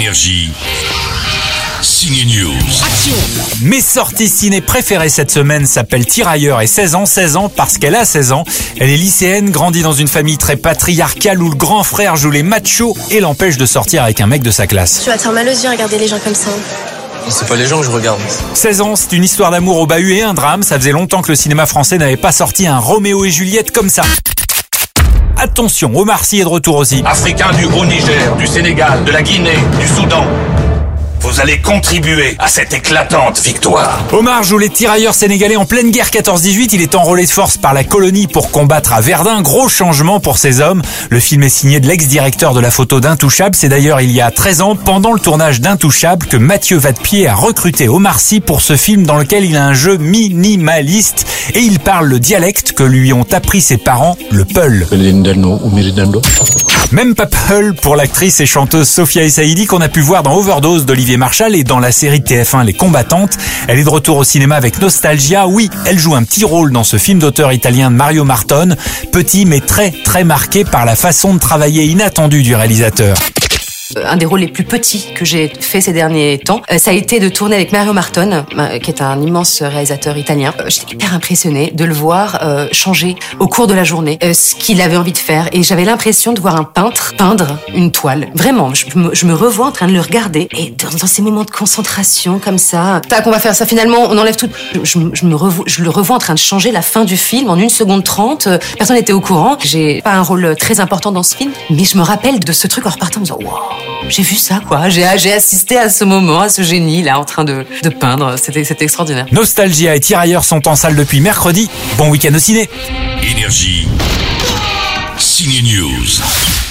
Énergie. Signe News. Mes sorties ciné préférées cette semaine s'appelle Tirailleurs et 16 ans, 16 ans parce qu'elle a 16 ans. Elle est lycéenne, grandit dans une famille très patriarcale où le grand frère joue les machos et l'empêche de sortir avec un mec de sa classe. Tu vas te faire mal aux yeux à regarder les gens comme ça. C'est pas les gens que je regarde. 16 ans, c'est une histoire d'amour au bahut et un drame. Ça faisait longtemps que le cinéma français n'avait pas sorti un Roméo et Juliette comme ça. Attention, Omar Sy est de retour aussi. Africains du Haut-Niger, du Sénégal, de la Guinée, du Soudan. Vous allez contribuer à cette éclatante victoire. Omar joue les tirailleurs sénégalais en pleine guerre 14-18. Il est enrôlé de force par la colonie pour combattre à Verdun. Gros changement pour ces hommes. Le film est signé de l'ex-directeur de la photo d'Intouchable. C'est d'ailleurs il y a 13 ans, pendant le tournage d'Intouchable, que Mathieu Vadepied a recruté Omar Sy pour ce film dans lequel il a un jeu minimaliste et il parle le dialecte que lui ont appris ses parents, le Peul. Même pas Peul pour l'actrice et chanteuse Sophia Essaidi qu'on a pu voir dans Overdose d'Olivier Marshall et dans la série de TF1 Les Combattantes. Elle est de retour au cinéma avec Nostalgia. Oui, elle joue un petit rôle dans ce film d'auteur italien de Mario Martone. Petit mais très très marqué par la façon de travailler inattendue du réalisateur. Euh, un des rôles les plus petits que j'ai fait ces derniers temps, euh, ça a été de tourner avec Mario Martone, euh, qui est un immense réalisateur italien. J'étais hyper impressionnée de le voir changer au cours de la journée ce qu'il avait envie de faire. Et j'avais l'impression de voir un peintre peindre une toile. Vraiment, je me, revois en train de le regarder. Et dans, dans, ces moments de concentration comme ça, tac, on va faire ça finalement, on enlève tout. Je, je me revois, je le revois en train de changer la fin du film en une seconde trente. Personne n'était au courant. J'ai pas un rôle très important dans ce film, mais je me rappelle de ce truc en repartant en me disant, wow j'ai vu ça, quoi. J'ai, assisté à ce moment, à ce génie, là, en train de, de peindre. C'était, c'était extraordinaire. Nostalgia et Tirailleurs sont en salle depuis mercredi. Bon week-end au ciné. Énergie. Signe News.